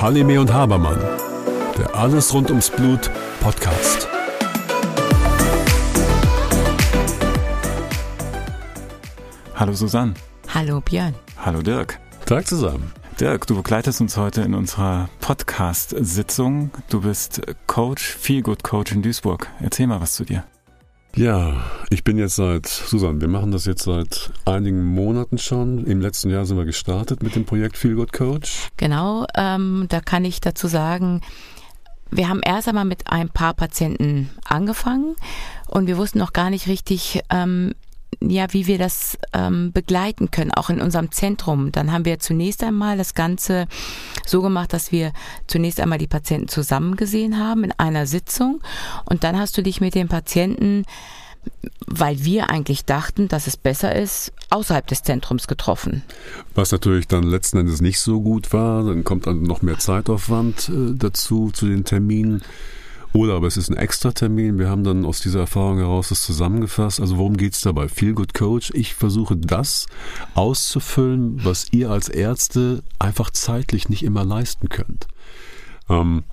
Halime und Habermann, der Alles rund ums Blut Podcast. Hallo Susanne. Hallo Björn. Hallo Dirk. Tag zusammen. Dirk, du begleitest uns heute in unserer Podcast-Sitzung. Du bist Coach, Feelgood Coach in Duisburg. Erzähl mal was zu dir. Ja, ich bin jetzt seit, Susanne, wir machen das jetzt seit einigen Monaten schon. Im letzten Jahr sind wir gestartet mit dem Projekt Feel Good Coach. Genau, ähm, da kann ich dazu sagen, wir haben erst einmal mit ein paar Patienten angefangen und wir wussten noch gar nicht richtig, ähm, ja, wie wir das ähm, begleiten können, auch in unserem Zentrum. Dann haben wir zunächst einmal das Ganze so gemacht, dass wir zunächst einmal die Patienten zusammen gesehen haben in einer Sitzung und dann hast du dich mit den Patienten weil wir eigentlich dachten, dass es besser ist, außerhalb des Zentrums getroffen. Was natürlich dann letzten Endes nicht so gut war, dann kommt dann noch mehr Zeitaufwand äh, dazu, zu den Terminen. Oder aber es ist ein Extra-Termin. Wir haben dann aus dieser Erfahrung heraus das zusammengefasst. Also worum geht es dabei? Feel Good Coach. Ich versuche das auszufüllen, was ihr als Ärzte einfach zeitlich nicht immer leisten könnt. Ähm,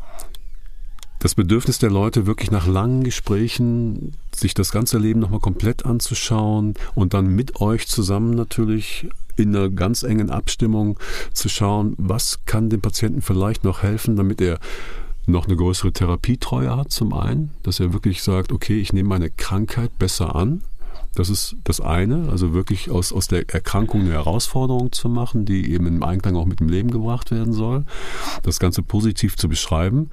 das Bedürfnis der Leute, wirklich nach langen Gesprächen sich das ganze Leben nochmal komplett anzuschauen und dann mit euch zusammen natürlich in einer ganz engen Abstimmung zu schauen, was kann dem Patienten vielleicht noch helfen, damit er noch eine größere Therapietreue hat zum einen, dass er wirklich sagt, okay, ich nehme meine Krankheit besser an. Das ist das eine, also wirklich aus, aus der Erkrankung eine Herausforderung zu machen, die eben im Einklang auch mit dem Leben gebracht werden soll. Das Ganze positiv zu beschreiben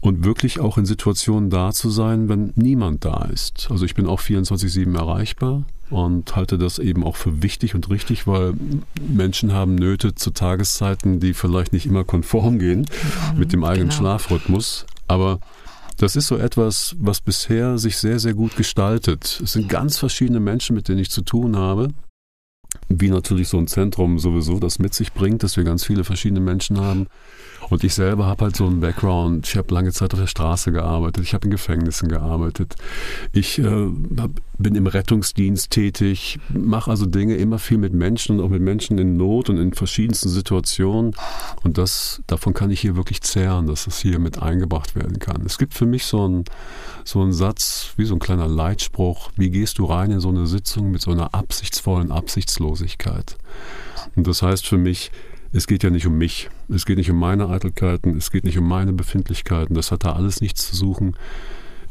und wirklich auch in Situationen da zu sein, wenn niemand da ist. Also ich bin auch 24-7 erreichbar und halte das eben auch für wichtig und richtig, weil Menschen haben Nöte zu Tageszeiten, die vielleicht nicht immer konform gehen mhm, mit dem eigenen genau. Schlafrhythmus. Aber das ist so etwas, was bisher sich sehr, sehr gut gestaltet. Es sind ganz verschiedene Menschen, mit denen ich zu tun habe. Wie natürlich so ein Zentrum sowieso das mit sich bringt, dass wir ganz viele verschiedene Menschen haben. Und ich selber habe halt so einen Background. Ich habe lange Zeit auf der Straße gearbeitet, ich habe in Gefängnissen gearbeitet, ich äh, hab, bin im Rettungsdienst tätig, mache also Dinge immer viel mit Menschen und auch mit Menschen in Not und in verschiedensten Situationen. Und das, davon kann ich hier wirklich zehren, dass es hier mit eingebracht werden kann. Es gibt für mich so einen, so einen Satz, wie so ein kleiner Leitspruch, wie gehst du rein in so eine Sitzung mit so einer absichtsvollen Absichtslosigkeit? Und das heißt für mich, es geht ja nicht um mich, es geht nicht um meine Eitelkeiten, es geht nicht um meine Befindlichkeiten, das hat da alles nichts zu suchen.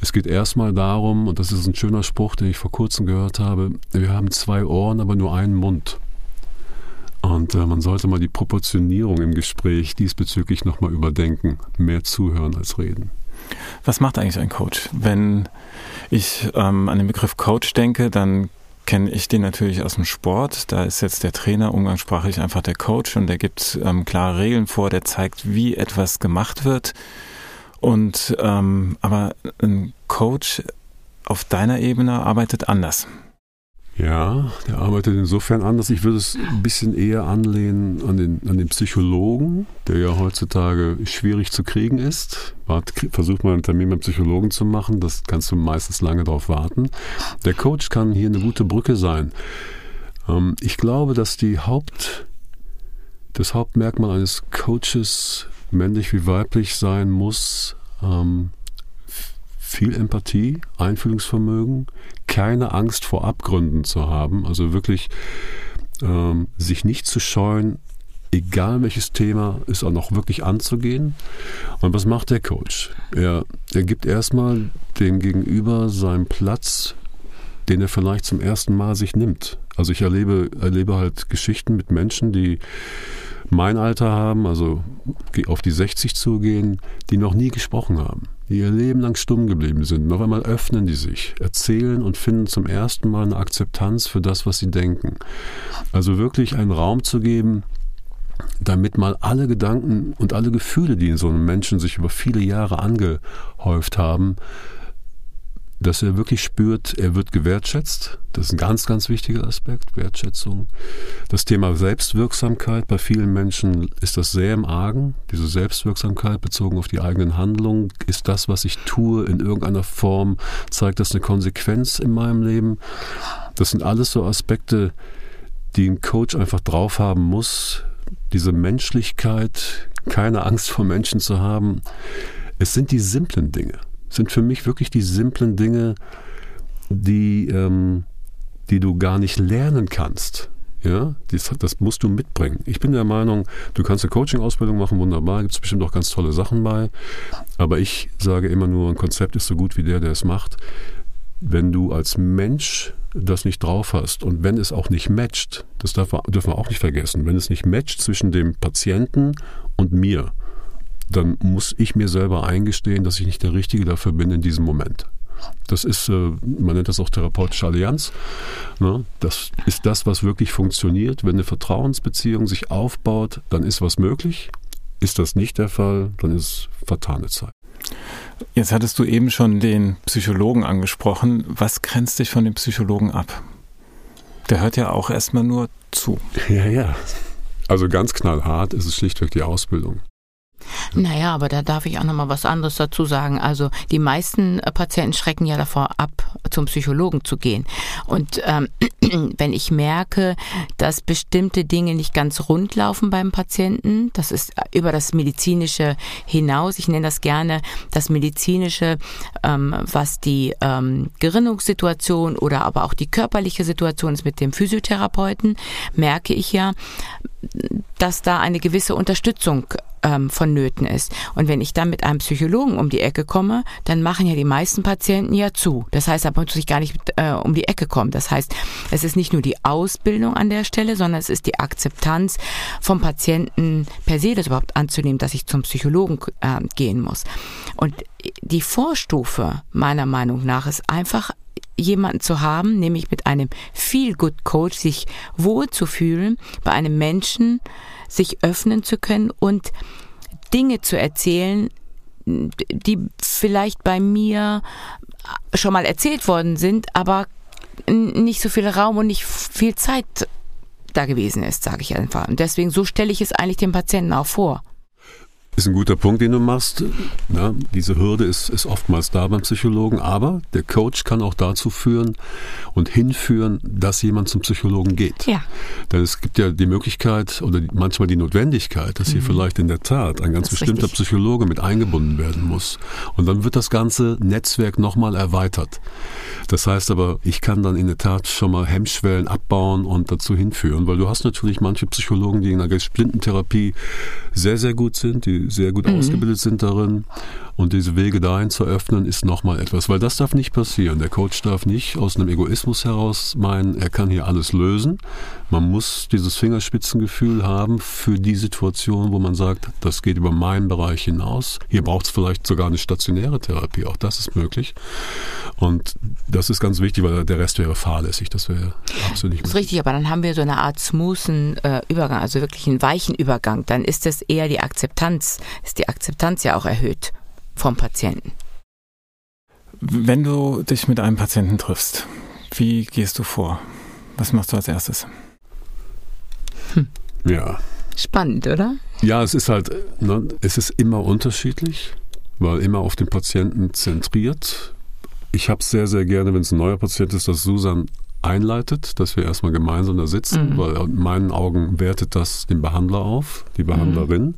Es geht erstmal darum, und das ist ein schöner Spruch, den ich vor kurzem gehört habe, wir haben zwei Ohren, aber nur einen Mund. Und äh, man sollte mal die Proportionierung im Gespräch diesbezüglich nochmal überdenken. Mehr zuhören als reden. Was macht eigentlich ein Coach? Wenn ich ähm, an den Begriff Coach denke, dann kenne ich den natürlich aus dem Sport. Da ist jetzt der Trainer umgangssprachlich einfach der Coach und der gibt ähm, klare Regeln vor, der zeigt, wie etwas gemacht wird. Und ähm, aber ein Coach auf deiner Ebene arbeitet anders. Ja, der arbeitet insofern anders. Ich würde es ein bisschen eher anlehnen an den, an den Psychologen, der ja heutzutage schwierig zu kriegen ist. Versucht mal einen Termin beim Psychologen zu machen, das kannst du meistens lange darauf warten. Der Coach kann hier eine gute Brücke sein. Ähm, ich glaube, dass die Haupt, das Hauptmerkmal eines Coaches, männlich wie weiblich, sein muss, ähm, viel Empathie, Einfühlungsvermögen, keine Angst vor Abgründen zu haben, also wirklich ähm, sich nicht zu scheuen, egal welches Thema ist auch noch wirklich anzugehen. Und was macht der Coach? Er, er gibt erstmal dem Gegenüber seinen Platz, den er vielleicht zum ersten Mal sich nimmt. Also ich erlebe, erlebe halt Geschichten mit Menschen, die mein Alter haben, also auf die 60 zugehen, die noch nie gesprochen haben die ihr Leben lang stumm geblieben sind. Auf einmal öffnen die sich, erzählen und finden zum ersten Mal eine Akzeptanz für das, was sie denken. Also wirklich einen Raum zu geben, damit mal alle Gedanken und alle Gefühle, die in so einem Menschen sich über viele Jahre angehäuft haben, dass er wirklich spürt, er wird gewertschätzt. Das ist ein ganz, ganz wichtiger Aspekt, Wertschätzung. Das Thema Selbstwirksamkeit, bei vielen Menschen ist das sehr im Argen. Diese Selbstwirksamkeit bezogen auf die eigenen Handlungen, ist das, was ich tue, in irgendeiner Form, zeigt das eine Konsequenz in meinem Leben. Das sind alles so Aspekte, die ein Coach einfach drauf haben muss, diese Menschlichkeit, keine Angst vor Menschen zu haben. Es sind die simplen Dinge. Sind für mich wirklich die simplen Dinge, die, ähm, die du gar nicht lernen kannst. Ja, das, das, musst du mitbringen. Ich bin der Meinung, du kannst eine Coaching-Ausbildung machen, wunderbar, gibt es bestimmt auch ganz tolle Sachen bei. Aber ich sage immer nur, ein Konzept ist so gut wie der, der es macht. Wenn du als Mensch das nicht drauf hast und wenn es auch nicht matcht, das darf, dürfen wir auch nicht vergessen, wenn es nicht matcht zwischen dem Patienten und mir, dann muss ich mir selber eingestehen, dass ich nicht der Richtige dafür bin in diesem Moment. Das ist, äh, man nennt das auch therapeutische Allianz. Ne? Das ist das, was wirklich funktioniert. Wenn eine Vertrauensbeziehung sich aufbaut, dann ist was möglich. Ist das nicht der Fall, dann ist vertane Zeit. Jetzt hattest du eben schon den Psychologen angesprochen. Was grenzt dich von dem Psychologen ab? Der hört ja auch erstmal nur zu. Ja, ja. Also ganz knallhart ist es schlichtweg die Ausbildung. Naja, aber da darf ich auch nochmal was anderes dazu sagen. Also die meisten äh, Patienten schrecken ja davor ab, zum Psychologen zu gehen. Und ähm, wenn ich merke, dass bestimmte Dinge nicht ganz rund laufen beim Patienten, das ist äh, über das Medizinische hinaus, ich nenne das gerne das Medizinische, ähm, was die ähm, Gerinnungssituation oder aber auch die körperliche Situation ist mit dem Physiotherapeuten, merke ich ja, dass da eine gewisse Unterstützung ähm, vonnöten ist. Und wenn ich dann mit einem Psychologen um die Ecke komme, dann machen ja die meisten Patienten ja zu. Das heißt, da muss ich gar nicht äh, um die Ecke kommen. Das heißt, es ist nicht nur die Ausbildung an der Stelle, sondern es ist die Akzeptanz vom Patienten per se, das überhaupt anzunehmen, dass ich zum Psychologen äh, gehen muss. Und die Vorstufe meiner Meinung nach ist einfach jemanden zu haben, nämlich mit einem Feel-Good-Coach sich wohl zu fühlen, bei einem Menschen sich öffnen zu können und Dinge zu erzählen, die vielleicht bei mir schon mal erzählt worden sind, aber nicht so viel Raum und nicht viel Zeit da gewesen ist, sage ich einfach. Und deswegen so stelle ich es eigentlich dem Patienten auch vor. Ist ein guter Punkt, den du machst. Ja, diese Hürde ist, ist oftmals da beim Psychologen, aber der Coach kann auch dazu führen und hinführen, dass jemand zum Psychologen geht. Ja. Denn es gibt ja die Möglichkeit oder manchmal die Notwendigkeit, dass hier mhm. vielleicht in der Tat ein ganz bestimmter richtig. Psychologe mit eingebunden werden muss. Und dann wird das ganze Netzwerk nochmal erweitert. Das heißt aber, ich kann dann in der Tat schon mal Hemmschwellen abbauen und dazu hinführen, weil du hast natürlich manche Psychologen, die in der Gesplintentherapie sehr, sehr gut sind, die sehr gut mhm. ausgebildet sind darin. Und diese Wege dahin zu öffnen, ist nochmal etwas, weil das darf nicht passieren. Der Coach darf nicht aus einem Egoismus heraus meinen, er kann hier alles lösen. Man muss dieses Fingerspitzengefühl haben für die Situation, wo man sagt, das geht über meinen Bereich hinaus. Hier braucht es vielleicht sogar eine stationäre Therapie, auch das ist möglich. Und das ist ganz wichtig, weil der Rest wäre fahrlässig. Das wäre absolut nicht Das ist richtig, aber dann haben wir so eine Art smoothen äh, Übergang, also wirklich einen weichen Übergang. Dann ist es eher die Akzeptanz, ist die Akzeptanz ja auch erhöht vom Patienten. Wenn du dich mit einem Patienten triffst, wie gehst du vor? Was machst du als erstes? Hm. Ja. Spannend, oder? Ja, es ist halt, ne, es ist immer unterschiedlich, weil immer auf den Patienten zentriert. Ich habe es sehr, sehr gerne, wenn es ein neuer Patient ist, dass Susan einleitet, dass wir erstmal gemeinsam da sitzen, mhm. weil in meinen Augen wertet das den Behandler auf, die Behandlerin.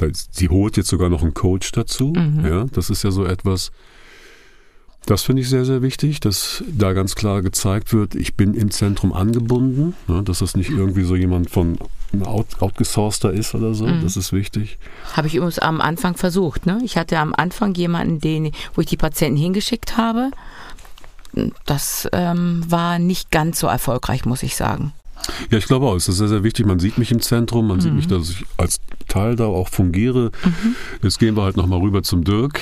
Mhm. sie holt jetzt sogar noch einen Coach dazu. Mhm. Ja, das ist ja so etwas, das finde ich sehr, sehr wichtig, dass da ganz klar gezeigt wird, ich bin im Zentrum angebunden, ne, dass das nicht irgendwie so jemand von out, outgesourcter ist oder so. Mhm. Das ist wichtig. Habe ich übrigens am Anfang versucht. Ne? Ich hatte am Anfang jemanden, den, wo ich die Patienten hingeschickt habe das ähm, war nicht ganz so erfolgreich, muss ich sagen. Ja, ich glaube auch, es ist sehr, sehr wichtig. Man sieht mich im Zentrum, man mhm. sieht mich, dass ich als Teil da auch fungiere. Mhm. Jetzt gehen wir halt nochmal rüber zum Dirk.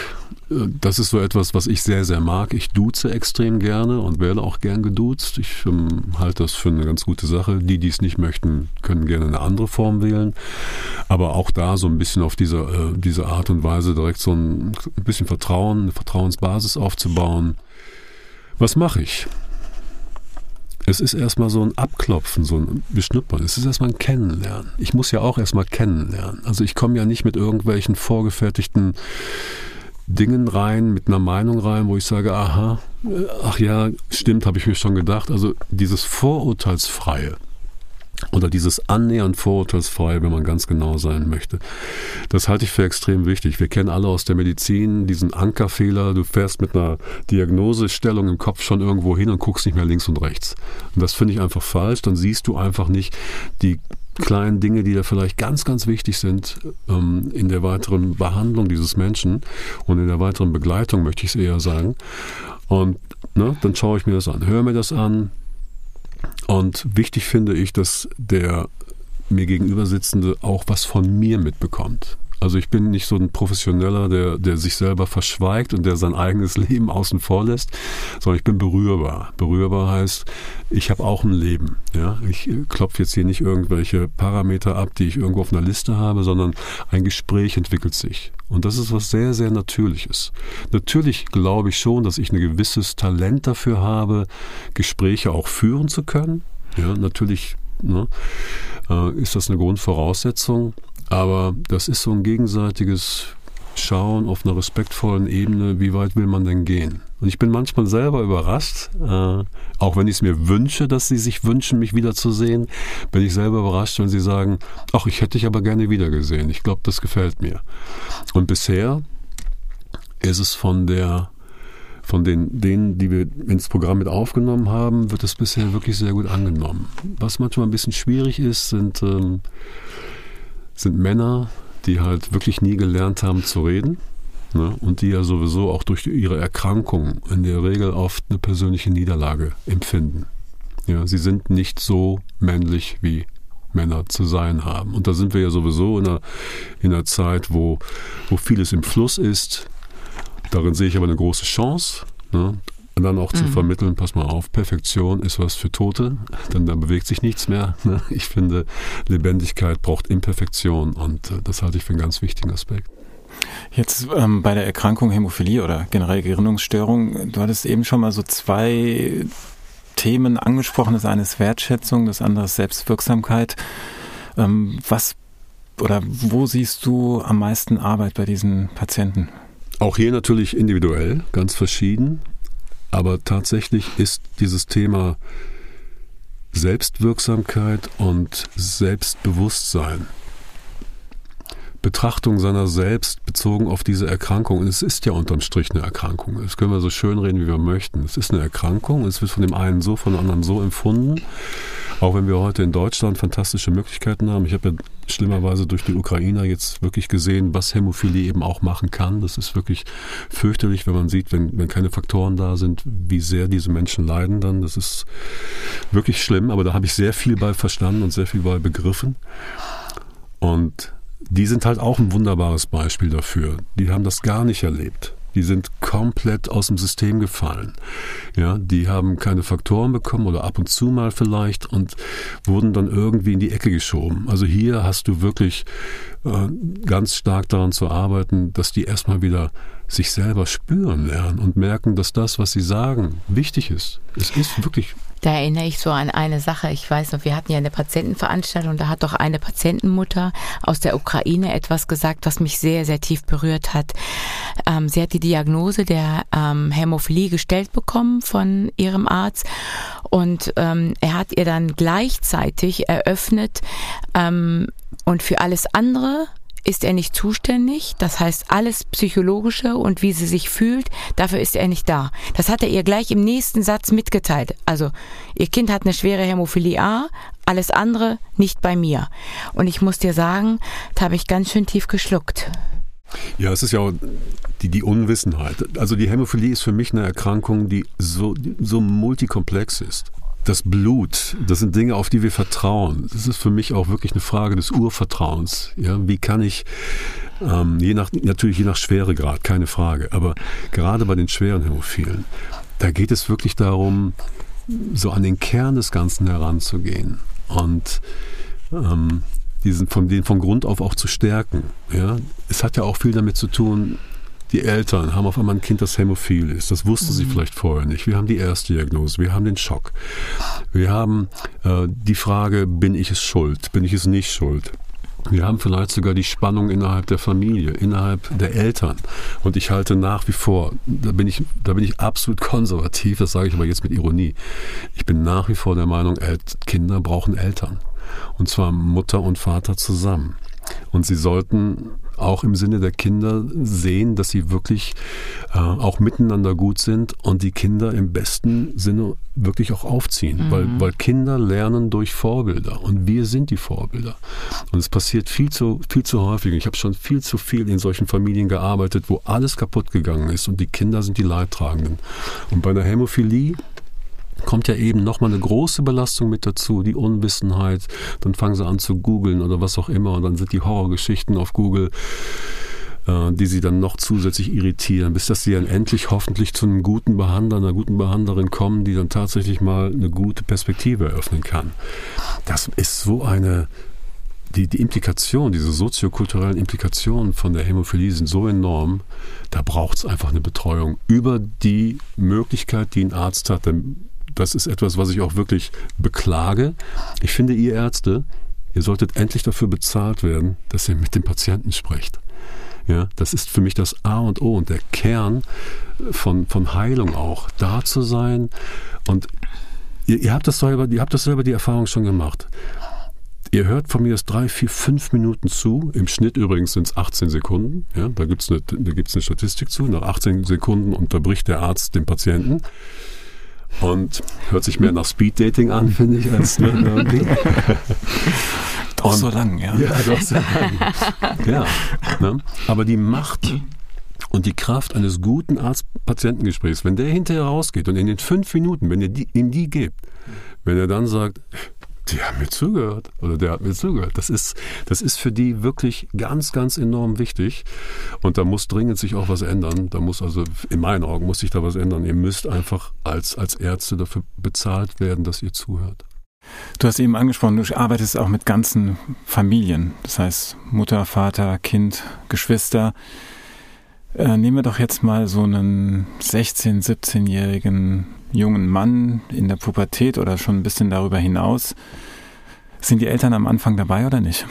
Das ist so etwas, was ich sehr, sehr mag. Ich duze extrem gerne und werde auch gern geduzt. Ich ähm, halte das für eine ganz gute Sache. Die, die es nicht möchten, können gerne eine andere Form wählen. Aber auch da so ein bisschen auf diese, äh, diese Art und Weise direkt so ein, ein bisschen Vertrauen, eine Vertrauensbasis aufzubauen was mache ich? Es ist erstmal so ein Abklopfen, so ein Beschnuppern. Es ist erstmal ein Kennenlernen. Ich muss ja auch erstmal kennenlernen. Also ich komme ja nicht mit irgendwelchen vorgefertigten Dingen rein, mit einer Meinung rein, wo ich sage, aha, ach ja, stimmt, habe ich mir schon gedacht. Also dieses Vorurteilsfreie, oder dieses annähernd vorurteilsfrei, wenn man ganz genau sein möchte. Das halte ich für extrem wichtig. Wir kennen alle aus der Medizin diesen Ankerfehler. Du fährst mit einer Diagnosestellung im Kopf schon irgendwo hin und guckst nicht mehr links und rechts. Und das finde ich einfach falsch. Dann siehst du einfach nicht die kleinen Dinge, die da vielleicht ganz, ganz wichtig sind ähm, in der weiteren Behandlung dieses Menschen und in der weiteren Begleitung, möchte ich es eher sagen. Und ne, dann schaue ich mir das an, höre mir das an. Und wichtig finde ich, dass der mir gegenüber sitzende auch was von mir mitbekommt. Also ich bin nicht so ein Professioneller, der, der sich selber verschweigt und der sein eigenes Leben außen vor lässt, sondern ich bin berührbar. Berührbar heißt, ich habe auch ein Leben. Ja? Ich klopfe jetzt hier nicht irgendwelche Parameter ab, die ich irgendwo auf einer Liste habe, sondern ein Gespräch entwickelt sich. Und das ist was sehr, sehr Natürliches. Natürlich glaube ich schon, dass ich ein gewisses Talent dafür habe, Gespräche auch führen zu können. Ja, natürlich ne, äh, ist das eine Grundvoraussetzung. Aber das ist so ein gegenseitiges Schauen auf einer respektvollen Ebene, wie weit will man denn gehen? Und ich bin manchmal selber überrascht, äh, auch wenn ich es mir wünsche, dass sie sich wünschen, mich wiederzusehen, bin ich selber überrascht, wenn sie sagen, ach, ich hätte dich aber gerne wiedergesehen. Ich glaube, das gefällt mir. Und bisher ist es von der von den, denen, die wir ins Programm mit aufgenommen haben, wird es bisher wirklich sehr gut angenommen. Was manchmal ein bisschen schwierig ist, sind ähm, sind Männer, die halt wirklich nie gelernt haben zu reden ne? und die ja sowieso auch durch ihre Erkrankung in der Regel oft eine persönliche Niederlage empfinden. Ja, sie sind nicht so männlich wie Männer zu sein haben. Und da sind wir ja sowieso in einer, in einer Zeit, wo, wo vieles im Fluss ist. Darin sehe ich aber eine große Chance. Ne? Und dann auch mhm. zu vermitteln, pass mal auf, Perfektion ist was für Tote, denn da bewegt sich nichts mehr. Ne? Ich finde, Lebendigkeit braucht Imperfektion und äh, das halte ich für einen ganz wichtigen Aspekt. Jetzt ähm, bei der Erkrankung Hämophilie oder generell Gerinnungsstörung, du hattest eben schon mal so zwei Themen angesprochen. Das eine ist Wertschätzung, das andere ist Selbstwirksamkeit. Ähm, was oder wo siehst du am meisten Arbeit bei diesen Patienten? Auch hier natürlich individuell, ganz verschieden. Aber tatsächlich ist dieses Thema Selbstwirksamkeit und Selbstbewusstsein, Betrachtung seiner selbst bezogen auf diese Erkrankung. Und es ist ja unterm Strich eine Erkrankung. Das können wir so schön reden, wie wir möchten. Es ist eine Erkrankung. Es wird von dem einen so, von dem anderen so empfunden. Auch wenn wir heute in Deutschland fantastische Möglichkeiten haben. Ich habe ja schlimmerweise durch die Ukrainer jetzt wirklich gesehen, was Hämophilie eben auch machen kann. Das ist wirklich fürchterlich, wenn man sieht, wenn, wenn keine Faktoren da sind, wie sehr diese Menschen leiden dann. Das ist wirklich schlimm, aber da habe ich sehr viel bei verstanden und sehr viel bei begriffen. Und die sind halt auch ein wunderbares Beispiel dafür. Die haben das gar nicht erlebt. Die sind komplett aus dem System gefallen. Ja, die haben keine Faktoren bekommen oder ab und zu mal vielleicht und wurden dann irgendwie in die Ecke geschoben. Also hier hast du wirklich äh, ganz stark daran zu arbeiten, dass die erstmal wieder sich selber spüren lernen und merken, dass das, was sie sagen, wichtig ist. Es ist wirklich da erinnere ich so an eine Sache. Ich weiß noch, wir hatten ja eine Patientenveranstaltung, da hat doch eine Patientenmutter aus der Ukraine etwas gesagt, was mich sehr, sehr tief berührt hat. Ähm, sie hat die Diagnose der ähm, Hämophilie gestellt bekommen von ihrem Arzt und ähm, er hat ihr dann gleichzeitig eröffnet ähm, und für alles andere ist er nicht zuständig. Das heißt, alles Psychologische und wie sie sich fühlt, dafür ist er nicht da. Das hat er ihr gleich im nächsten Satz mitgeteilt. Also, ihr Kind hat eine schwere Hämophilie A, alles andere nicht bei mir. Und ich muss dir sagen, da habe ich ganz schön tief geschluckt. Ja, es ist ja die, die Unwissenheit. Also die Hämophilie ist für mich eine Erkrankung, die so, so multikomplex ist das Blut, das sind Dinge, auf die wir vertrauen. Das ist für mich auch wirklich eine Frage des Urvertrauens. Ja, wie kann ich, ähm, je nach, natürlich je nach Schweregrad, keine Frage, aber gerade bei den schweren Hämophilen, da geht es wirklich darum, so an den Kern des Ganzen heranzugehen und ähm, diesen von den von Grund auf auch zu stärken. Ja, es hat ja auch viel damit zu tun, die Eltern haben auf einmal ein Kind, das hämophil ist. Das wussten mhm. sie vielleicht vorher nicht. Wir haben die erste Diagnose, wir haben den Schock. Wir haben äh, die Frage, bin ich es schuld, bin ich es nicht schuld? Wir haben vielleicht sogar die Spannung innerhalb der Familie, innerhalb der Eltern. Und ich halte nach wie vor, da bin ich, da bin ich absolut konservativ, das sage ich aber jetzt mit Ironie. Ich bin nach wie vor der Meinung, Kinder brauchen Eltern. Und zwar Mutter und Vater zusammen. Und sie sollten auch im Sinne der Kinder sehen, dass sie wirklich äh, auch miteinander gut sind und die Kinder im besten Sinne wirklich auch aufziehen. Mhm. Weil, weil Kinder lernen durch Vorbilder und wir sind die Vorbilder. Und es passiert viel zu, viel zu häufig. Ich habe schon viel zu viel in solchen Familien gearbeitet, wo alles kaputt gegangen ist und die Kinder sind die Leidtragenden. Und bei der Hämophilie kommt ja eben nochmal eine große Belastung mit dazu, die Unwissenheit. Dann fangen sie an zu googeln oder was auch immer und dann sind die Horrorgeschichten auf Google äh, die sie dann noch zusätzlich irritieren, bis dass sie dann endlich hoffentlich zu einem guten Behandler, einer guten Behandlerin kommen, die dann tatsächlich mal eine gute Perspektive eröffnen kann. Das ist so eine, die, die Implikation, diese soziokulturellen Implikationen von der Hämophilie sind so enorm, da braucht es einfach eine Betreuung über die Möglichkeit, die ein Arzt hat das ist etwas, was ich auch wirklich beklage. Ich finde, ihr Ärzte, ihr solltet endlich dafür bezahlt werden, dass ihr mit dem Patienten sprecht. Ja, das ist für mich das A und O und der Kern von, von Heilung auch, da zu sein. Und ihr, ihr, habt das selber, ihr habt das selber die Erfahrung schon gemacht. Ihr hört von mir das drei, vier, fünf Minuten zu. Im Schnitt übrigens sind es 18 Sekunden. Ja, da gibt es eine, eine Statistik zu. Nach 18 Sekunden unterbricht der Arzt den Patienten. Und hört sich mehr nach Speeddating an, finde ich, als irgendwie. Doch und, so lang, ja. Ja, doch so lang. ja. Ne? Aber die Macht und die Kraft eines guten Arzt-Patientengesprächs, wenn der hinterher rausgeht und in den fünf Minuten, wenn ihr die, ihm die gebt, wenn er dann sagt, die haben mir zugehört oder der hat mir zugehört. Das ist, das ist für die wirklich ganz, ganz enorm wichtig. Und da muss dringend sich auch was ändern. Da muss also, in meinen Augen muss sich da was ändern. Ihr müsst einfach als, als Ärzte dafür bezahlt werden, dass ihr zuhört. Du hast eben angesprochen, du arbeitest auch mit ganzen Familien. Das heißt Mutter, Vater, Kind, Geschwister. Äh, nehmen wir doch jetzt mal so einen 16-, 17-jährigen jungen Mann in der Pubertät oder schon ein bisschen darüber hinaus. Sind die Eltern am Anfang dabei oder nicht?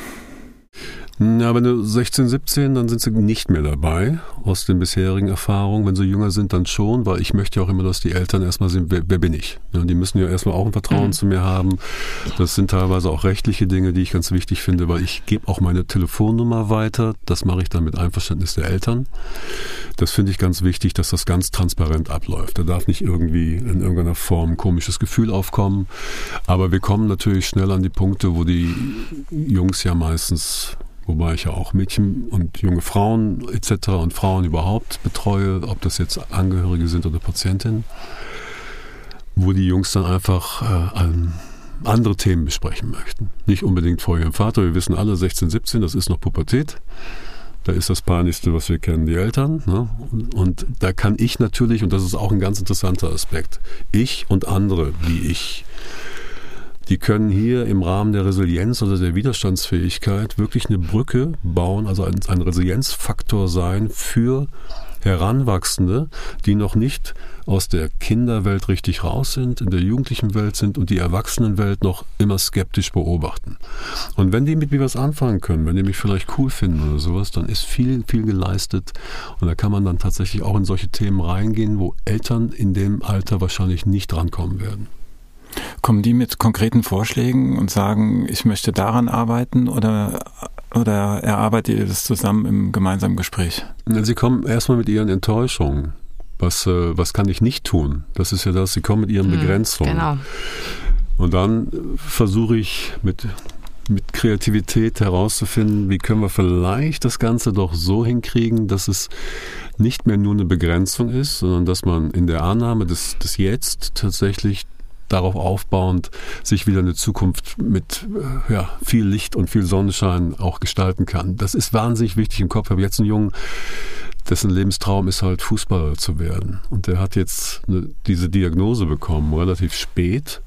Ja, wenn du 16, 17, dann sind sie nicht mehr dabei aus den bisherigen Erfahrungen. Wenn sie jünger sind, dann schon, weil ich möchte ja auch immer, dass die Eltern erstmal sehen, wer, wer bin ich? Ja, die müssen ja erstmal auch ein Vertrauen mhm. zu mir haben. Das sind teilweise auch rechtliche Dinge, die ich ganz wichtig finde, weil ich gebe auch meine Telefonnummer weiter. Das mache ich dann mit Einverständnis der Eltern. Das finde ich ganz wichtig, dass das ganz transparent abläuft. Da darf nicht irgendwie in irgendeiner Form ein komisches Gefühl aufkommen. Aber wir kommen natürlich schnell an die Punkte, wo die Jungs ja meistens wobei ich ja auch Mädchen und junge Frauen etc. und Frauen überhaupt betreue, ob das jetzt Angehörige sind oder Patientinnen, wo die Jungs dann einfach äh, andere Themen besprechen möchten. Nicht unbedingt vor ihrem Vater, wir wissen alle 16, 17, das ist noch Pubertät. Da ist das Panischste, was wir kennen, die Eltern. Ne? Und, da kann ich natürlich, und das ist auch ein ganz interessanter Aspekt, ich und andere wie ich, die können hier im Rahmen der Resilienz oder der Widerstandsfähigkeit wirklich eine Brücke bauen, also ein, ein Resilienzfaktor sein für Heranwachsende, die noch nicht aus der Kinderwelt richtig raus sind, in der jugendlichen Welt sind und die Erwachsenenwelt noch immer skeptisch beobachten. Und wenn die mit mir was anfangen können, wenn die mich vielleicht cool finden oder sowas, dann ist viel, viel geleistet. Und da kann man dann tatsächlich auch in solche Themen reingehen, wo Eltern in dem Alter wahrscheinlich nicht drankommen werden. Kommen die mit konkreten Vorschlägen und sagen, ich möchte daran arbeiten oder, oder erarbeitet ihr das zusammen im gemeinsamen Gespräch? Sie kommen erstmal mit ihren Enttäuschungen. Was, äh, was kann ich nicht tun? Das ist ja das, sie kommen mit ihren hm, Begrenzungen. Genau. Und dann versuche ich mit, mit Kreativität herauszufinden, wie können wir vielleicht das Ganze doch so hinkriegen, dass es nicht mehr nur eine Begrenzung ist, sondern dass man in der Annahme des, des Jetzt tatsächlich darauf aufbauend sich wieder eine Zukunft mit äh, ja, viel Licht und viel Sonnenschein auch gestalten kann. Das ist wahnsinnig wichtig im Kopf. Ich habe jetzt einen Jungen, dessen Lebenstraum ist halt Fußballer zu werden. Und der hat jetzt eine, diese Diagnose bekommen, relativ spät.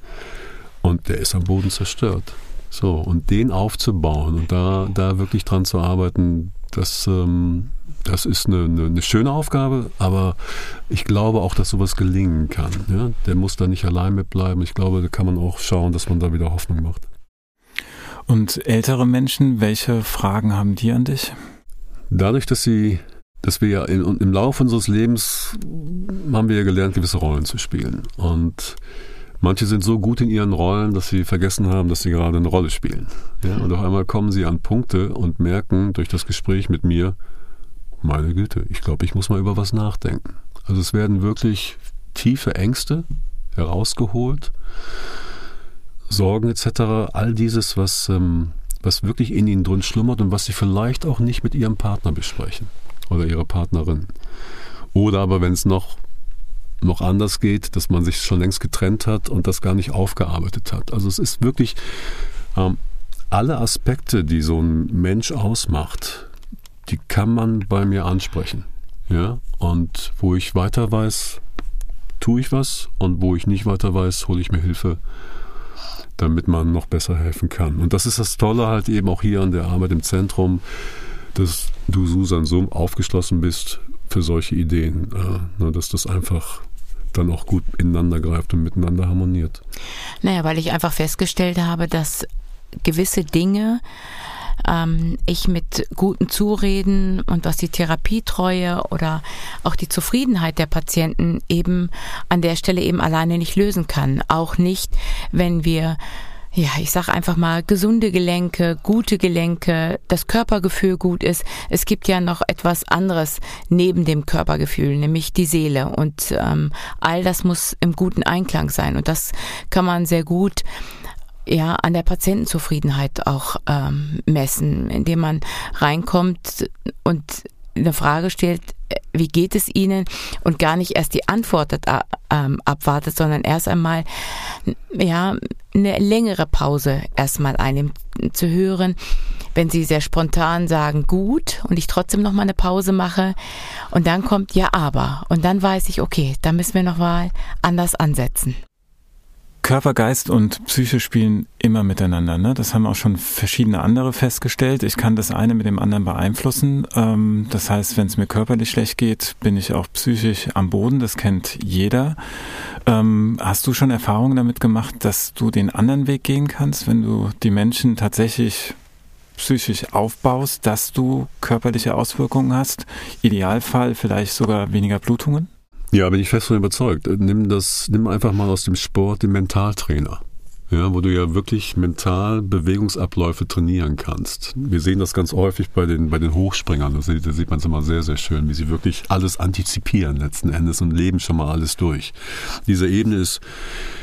Und der ist am Boden zerstört. So, und den aufzubauen und da, da wirklich dran zu arbeiten, das, ähm, das ist eine, eine, eine, schöne Aufgabe, aber ich glaube auch, dass sowas gelingen kann. Ja? Der muss da nicht allein mitbleiben. Ich glaube, da kann man auch schauen, dass man da wieder Hoffnung macht. Und ältere Menschen, welche Fragen haben die an dich? Dadurch, dass sie, dass wir ja im, im Laufe unseres Lebens haben wir ja gelernt, gewisse Rollen zu spielen. Und manche sind so gut in ihren Rollen, dass sie vergessen haben, dass sie gerade eine Rolle spielen. Ja, und auf einmal kommen sie an Punkte und merken durch das Gespräch mit mir, meine Güte, ich glaube, ich muss mal über was nachdenken. Also es werden wirklich tiefe Ängste herausgeholt, Sorgen etc., all dieses, was, ähm, was wirklich in ihnen drin schlummert und was sie vielleicht auch nicht mit ihrem Partner besprechen oder ihrer Partnerin. Oder aber wenn es noch, noch anders geht, dass man sich schon längst getrennt hat und das gar nicht aufgearbeitet hat. Also es ist wirklich ähm, alle Aspekte, die so ein Mensch ausmacht, die kann man bei mir ansprechen. Ja? Und wo ich weiter weiß, tue ich was und wo ich nicht weiter weiß, hole ich mir Hilfe, damit man noch besser helfen kann. Und das ist das Tolle halt eben auch hier an der Arbeit im Zentrum, dass du, Susan, so aufgeschlossen bist für solche Ideen, äh, dass das einfach dann auch gut ineinander greift und miteinander harmoniert. Naja, weil ich einfach festgestellt habe, dass gewisse Dinge ähm, ich mit guten Zureden und was die Therapietreue oder auch die Zufriedenheit der Patienten eben an der Stelle eben alleine nicht lösen kann. Auch nicht, wenn wir ja, ich sag einfach mal, gesunde Gelenke, gute Gelenke, das Körpergefühl gut ist. Es gibt ja noch etwas anderes neben dem Körpergefühl, nämlich die Seele. Und ähm, all das muss im guten Einklang sein. Und das kann man sehr gut ja an der Patientenzufriedenheit auch ähm, messen, indem man reinkommt und eine Frage stellt, wie geht es Ihnen? Und gar nicht erst die Antwort ähm, abwartet, sondern erst einmal ja eine längere Pause erstmal einnimmt zu hören, wenn Sie sehr spontan sagen gut und ich trotzdem noch mal eine Pause mache. Und dann kommt ja aber. Und dann weiß ich okay, da müssen wir noch mal anders ansetzen. Körper, Geist und Psyche spielen immer miteinander. Ne? Das haben auch schon verschiedene andere festgestellt. Ich kann das eine mit dem anderen beeinflussen. Ähm, das heißt, wenn es mir körperlich schlecht geht, bin ich auch psychisch am Boden. Das kennt jeder. Ähm, hast du schon Erfahrungen damit gemacht, dass du den anderen Weg gehen kannst, wenn du die Menschen tatsächlich psychisch aufbaust, dass du körperliche Auswirkungen hast? Idealfall vielleicht sogar weniger Blutungen? Ja, bin ich fest von überzeugt. Nimm das, nimm einfach mal aus dem Sport den Mentaltrainer. Ja, wo du ja wirklich mental Bewegungsabläufe trainieren kannst. Wir sehen das ganz häufig bei den, bei den Hochspringern. Da sieht, da sieht man es immer sehr, sehr schön, wie sie wirklich alles antizipieren letzten Endes und leben schon mal alles durch. Diese Ebene ist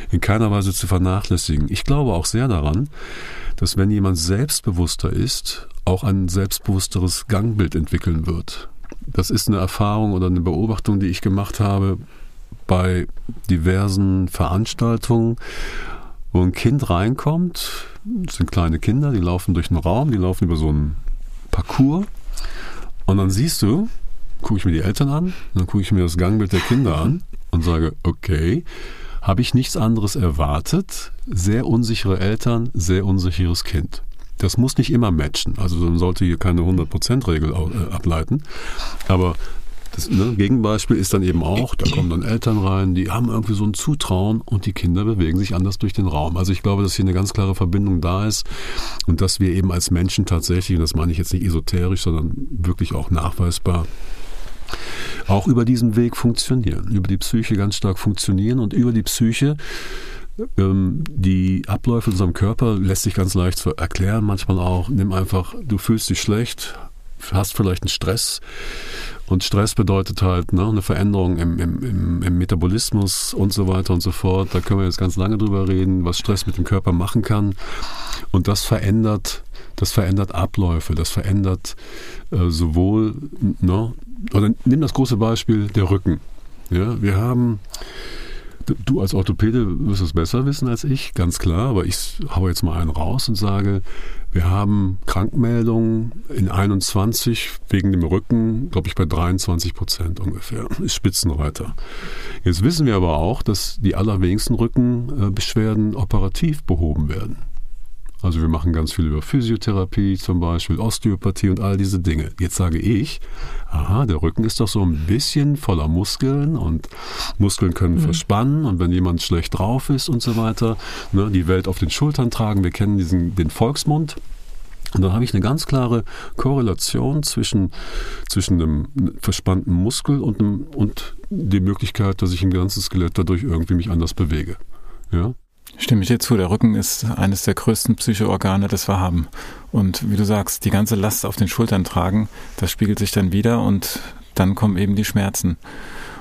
in keiner Weise zu vernachlässigen. Ich glaube auch sehr daran, dass wenn jemand selbstbewusster ist, auch ein selbstbewussteres Gangbild entwickeln wird. Das ist eine Erfahrung oder eine Beobachtung, die ich gemacht habe bei diversen Veranstaltungen, wo ein Kind reinkommt. Das sind kleine Kinder, die laufen durch einen Raum, die laufen über so einen Parcours. Und dann siehst du, gucke ich mir die Eltern an, dann gucke ich mir das Gangbild der Kinder an und sage, okay, habe ich nichts anderes erwartet. Sehr unsichere Eltern, sehr unsicheres Kind. Das muss nicht immer matchen. Also man sollte hier keine 100%-Regel äh, ableiten. Aber das ne, Gegenbeispiel ist dann eben auch, da kommen dann Eltern rein, die haben irgendwie so ein Zutrauen und die Kinder bewegen sich anders durch den Raum. Also ich glaube, dass hier eine ganz klare Verbindung da ist und dass wir eben als Menschen tatsächlich, und das meine ich jetzt nicht esoterisch, sondern wirklich auch nachweisbar, auch über diesen Weg funktionieren, über die Psyche ganz stark funktionieren und über die Psyche ähm, die Abläufe in unserem Körper lässt sich ganz leicht erklären. Manchmal auch, nimm einfach, du fühlst dich schlecht, hast vielleicht einen Stress. Und Stress bedeutet halt ne, eine Veränderung im, im, im, Metabolismus und so weiter und so fort. Da können wir jetzt ganz lange drüber reden, was Stress mit dem Körper machen kann. Und das verändert, das verändert Abläufe, das verändert äh, sowohl, ne, oder nimm das große Beispiel der Rücken. Ja, wir haben Du als Orthopäde wirst es besser wissen als ich, ganz klar, aber ich haue jetzt mal einen raus und sage, wir haben Krankmeldungen in 21 wegen dem Rücken, glaube ich, bei 23 Prozent ungefähr. Ist Spitzenreiter. Jetzt wissen wir aber auch, dass die allerwenigsten Rückenbeschwerden operativ behoben werden. Also wir machen ganz viel über Physiotherapie zum Beispiel, Osteopathie und all diese Dinge. Jetzt sage ich, aha, der Rücken ist doch so ein bisschen voller Muskeln und Muskeln können mhm. verspannen und wenn jemand schlecht drauf ist und so weiter, ne, die Welt auf den Schultern tragen, wir kennen diesen, den Volksmund. Und dann habe ich eine ganz klare Korrelation zwischen, zwischen einem verspannten Muskel und, einem, und die Möglichkeit, dass ich im ganzen Skelett dadurch irgendwie mich anders bewege. Ja? Stimme ich dir zu, der Rücken ist eines der größten Psychoorgane, das wir haben. Und wie du sagst, die ganze Last auf den Schultern tragen, das spiegelt sich dann wieder und dann kommen eben die Schmerzen.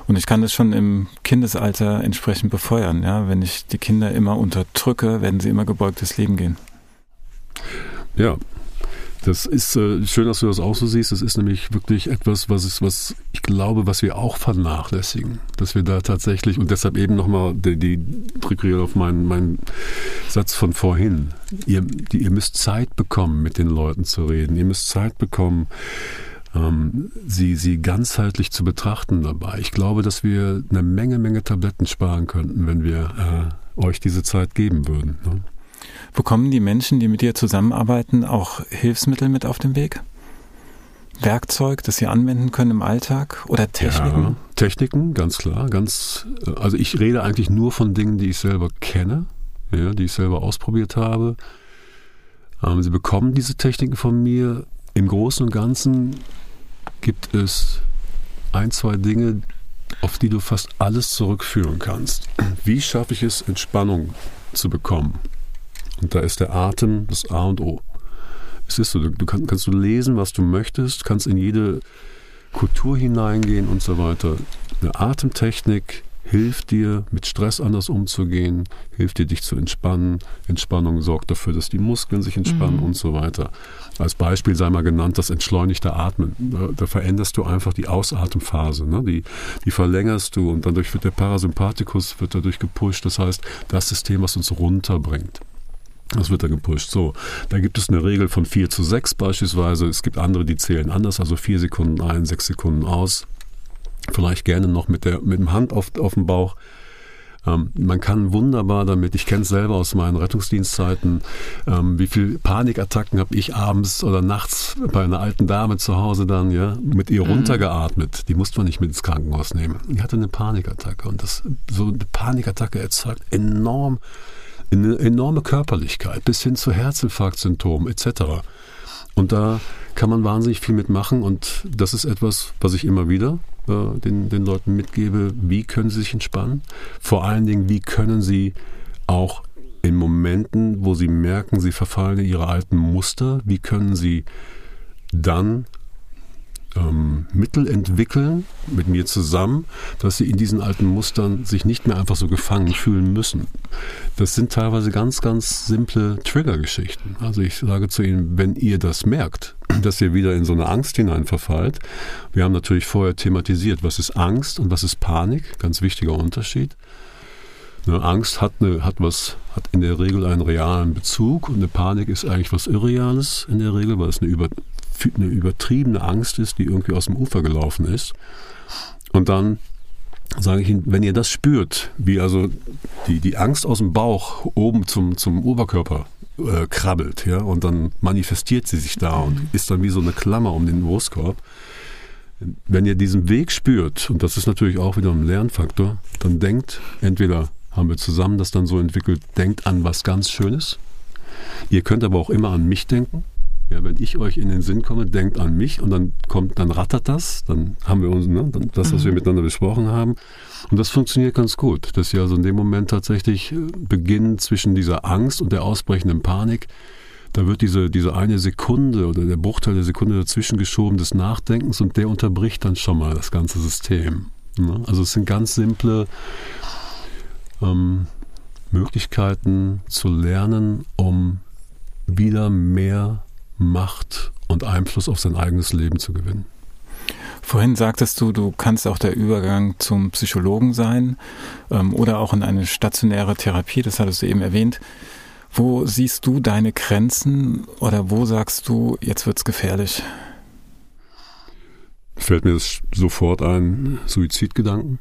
Und ich kann das schon im Kindesalter entsprechend befeuern. Ja? Wenn ich die Kinder immer unterdrücke, werden sie immer gebeugtes Leben gehen. Ja, das ist äh, schön, dass du das auch so siehst. Das ist nämlich wirklich etwas, was ist, was ich glaube, was wir auch vernachlässigen, dass wir da tatsächlich und deshalb eben nochmal die, die auf meinen, meinen Satz von vorhin. Ihr, die, ihr müsst Zeit bekommen, mit den Leuten zu reden. Ihr müsst Zeit bekommen, ähm, sie, sie ganzheitlich zu betrachten dabei. Ich glaube, dass wir eine Menge, Menge Tabletten sparen könnten, wenn wir äh, euch diese Zeit geben würden. Ne? Bekommen die Menschen, die mit dir zusammenarbeiten, auch Hilfsmittel mit auf den Weg? Werkzeug, das sie anwenden können im Alltag oder Techniken? Ja, Techniken, ganz klar. Ganz, also ich rede eigentlich nur von Dingen, die ich selber kenne, ja, die ich selber ausprobiert habe. Ähm, sie bekommen diese Techniken von mir. Im Großen und Ganzen gibt es ein, zwei Dinge, auf die du fast alles zurückführen kannst. Wie schaffe ich es, Entspannung zu bekommen? Und da ist der Atem das A und O. Es ist so, du, du kann, kannst du lesen, was du möchtest, kannst in jede Kultur hineingehen und so weiter. Eine Atemtechnik hilft dir, mit Stress anders umzugehen, hilft dir, dich zu entspannen. Entspannung sorgt dafür, dass die Muskeln sich entspannen mhm. und so weiter. Als Beispiel sei mal genannt das entschleunigte Atmen. Da, da veränderst du einfach die Ausatemphase. Ne? Die, die verlängerst du und dadurch wird der Parasympathikus wird dadurch gepusht. Das heißt, das System, was uns runterbringt. Das wird da gepusht. So, da gibt es eine Regel von 4 zu 6 beispielsweise. Es gibt andere, die zählen anders, also 4 Sekunden ein, 6 Sekunden aus. Vielleicht gerne noch mit, der, mit dem Hand auf, auf dem Bauch. Ähm, man kann wunderbar damit, ich kenne es selber aus meinen Rettungsdienstzeiten, ähm, wie viel Panikattacken habe ich abends oder nachts bei einer alten Dame zu Hause dann, ja, mit ihr mhm. runtergeatmet. Die musste man nicht mit ins Krankenhaus nehmen. Die hatte eine Panikattacke und das, so eine Panikattacke erzeugt enorm eine enorme Körperlichkeit bis hin zu Herzinfarktsymptomen etc. Und da kann man wahnsinnig viel mitmachen und das ist etwas, was ich immer wieder äh, den, den Leuten mitgebe. Wie können sie sich entspannen? Vor allen Dingen, wie können sie auch in Momenten, wo sie merken, sie verfallen in ihre alten Muster, wie können sie dann ähm, Mittel entwickeln mit mir zusammen, dass sie in diesen alten Mustern sich nicht mehr einfach so gefangen fühlen müssen. Das sind teilweise ganz, ganz simple Triggergeschichten. Also ich sage zu Ihnen, wenn ihr das merkt, dass ihr wieder in so eine Angst hinein verfallt, wir haben natürlich vorher thematisiert, was ist Angst und was ist Panik, ganz wichtiger Unterschied. Eine Angst hat, eine, hat, was, hat in der Regel einen realen Bezug und eine Panik ist eigentlich was Irreales in der Regel, weil es eine über, eine übertriebene Angst ist, die irgendwie aus dem Ufer gelaufen ist. Und dann sage ich Ihnen, wenn ihr das spürt, wie also die, die Angst aus dem Bauch oben zum, zum Oberkörper äh, krabbelt, ja, und dann manifestiert sie sich da und ist dann wie so eine Klammer um den Brustkorb. Wenn ihr diesen Weg spürt, und das ist natürlich auch wieder ein Lernfaktor, dann denkt, entweder haben wir zusammen das dann so entwickelt, denkt an was ganz Schönes. Ihr könnt aber auch immer an mich denken. Ja, wenn ich euch in den Sinn komme, denkt an mich und dann kommt, dann rattert das, dann haben wir uns, ne, das, was wir mhm. miteinander besprochen haben. Und das funktioniert ganz gut, dass sie also in dem Moment tatsächlich äh, beginnen zwischen dieser Angst und der ausbrechenden Panik. Da wird diese, diese eine Sekunde oder der Bruchteil der Sekunde dazwischen geschoben des Nachdenkens und der unterbricht dann schon mal das ganze System. Ne? Also es sind ganz simple ähm, Möglichkeiten zu lernen, um wieder mehr Macht und Einfluss auf sein eigenes Leben zu gewinnen. Vorhin sagtest du, du kannst auch der Übergang zum Psychologen sein ähm, oder auch in eine stationäre Therapie, das hattest du eben erwähnt. Wo siehst du deine Grenzen oder wo sagst du, jetzt wird es gefährlich? Fällt mir das sofort ein, Suizidgedanken.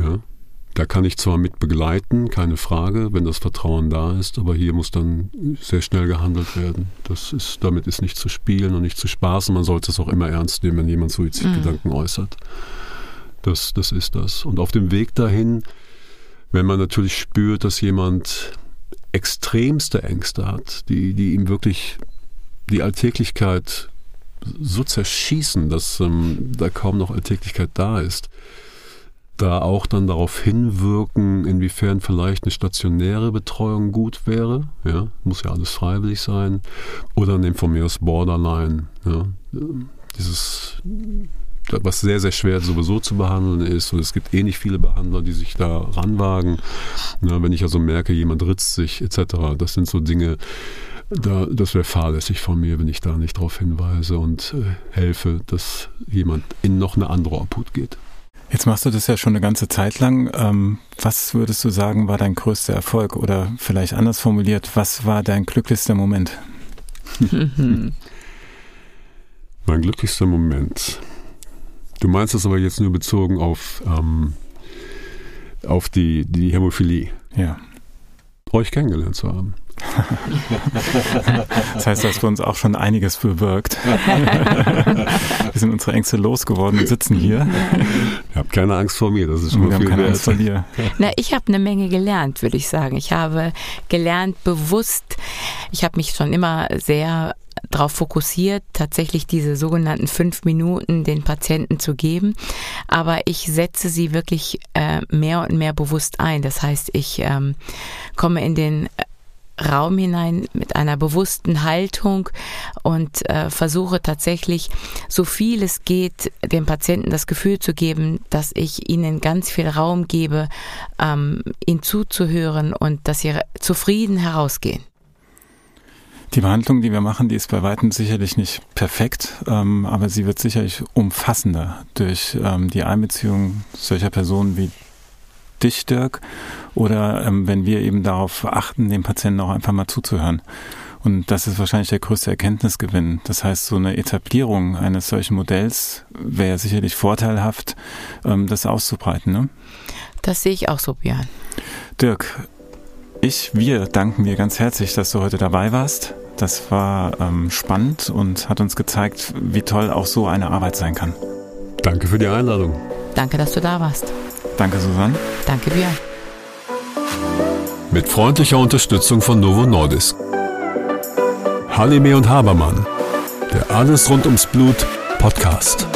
Ja. Da kann ich zwar mit begleiten, keine Frage, wenn das Vertrauen da ist, aber hier muss dann sehr schnell gehandelt werden. Das ist, damit ist nicht zu spielen und nicht zu spaßen. Man sollte es auch immer ernst nehmen, wenn jemand Suizidgedanken mhm. äußert. Das, das ist das. Und auf dem Weg dahin, wenn man natürlich spürt, dass jemand extremste Ängste hat, die, die ihm wirklich die Alltäglichkeit so zerschießen, dass ähm, da kaum noch Alltäglichkeit da ist, da auch dann darauf hinwirken, inwiefern vielleicht eine stationäre Betreuung gut wäre. Ja, muss ja alles freiwillig sein. Oder nehmen von mir aus Borderline. Ja, dieses, was sehr, sehr schwer sowieso zu behandeln ist. Und es gibt eh nicht viele Behandler, die sich da ranwagen. Ja, wenn ich also merke, jemand ritzt sich etc., das sind so Dinge, da, das wäre fahrlässig von mir, wenn ich da nicht darauf hinweise und äh, helfe, dass jemand in noch eine andere Obhut geht. Jetzt machst du das ja schon eine ganze Zeit lang. Ähm, was würdest du sagen, war dein größter Erfolg? Oder vielleicht anders formuliert, was war dein glücklichster Moment? mein glücklichster Moment. Du meinst das aber jetzt nur bezogen auf, ähm, auf die, die Hämophilie. Ja. Euch kennengelernt zu haben. Das heißt, du hast für uns auch schon einiges bewirkt. Wir sind unsere Ängste losgeworden und sitzen hier. Ihr habt keine Angst vor mir, das ist schon Wir haben keine wert. Angst vor dir. Na, ich habe eine Menge gelernt, würde ich sagen. Ich habe gelernt, bewusst, ich habe mich schon immer sehr darauf fokussiert, tatsächlich diese sogenannten fünf Minuten den Patienten zu geben. Aber ich setze sie wirklich äh, mehr und mehr bewusst ein. Das heißt, ich ähm, komme in den Raum hinein mit einer bewussten Haltung und äh, versuche tatsächlich, so viel es geht, dem Patienten das Gefühl zu geben, dass ich ihnen ganz viel Raum gebe, ähm, ihnen zuzuhören und dass sie zufrieden herausgehen. Die Behandlung, die wir machen, die ist bei weitem sicherlich nicht perfekt, ähm, aber sie wird sicherlich umfassender durch ähm, die Einbeziehung solcher Personen wie dich, Dirk, oder ähm, wenn wir eben darauf achten, dem Patienten auch einfach mal zuzuhören. Und das ist wahrscheinlich der größte Erkenntnisgewinn. Das heißt, so eine Etablierung eines solchen Modells wäre sicherlich vorteilhaft, ähm, das auszubreiten. Ne? Das sehe ich auch so, Björn. Dirk, ich, wir danken dir ganz herzlich, dass du heute dabei warst. Das war ähm, spannend und hat uns gezeigt, wie toll auch so eine Arbeit sein kann. Danke für die Einladung. Danke, dass du da warst. Danke, Susanne. Danke, Björn. Mit freundlicher Unterstützung von Novo Nordisk. Halime und Habermann. Der Alles rund ums Blut Podcast.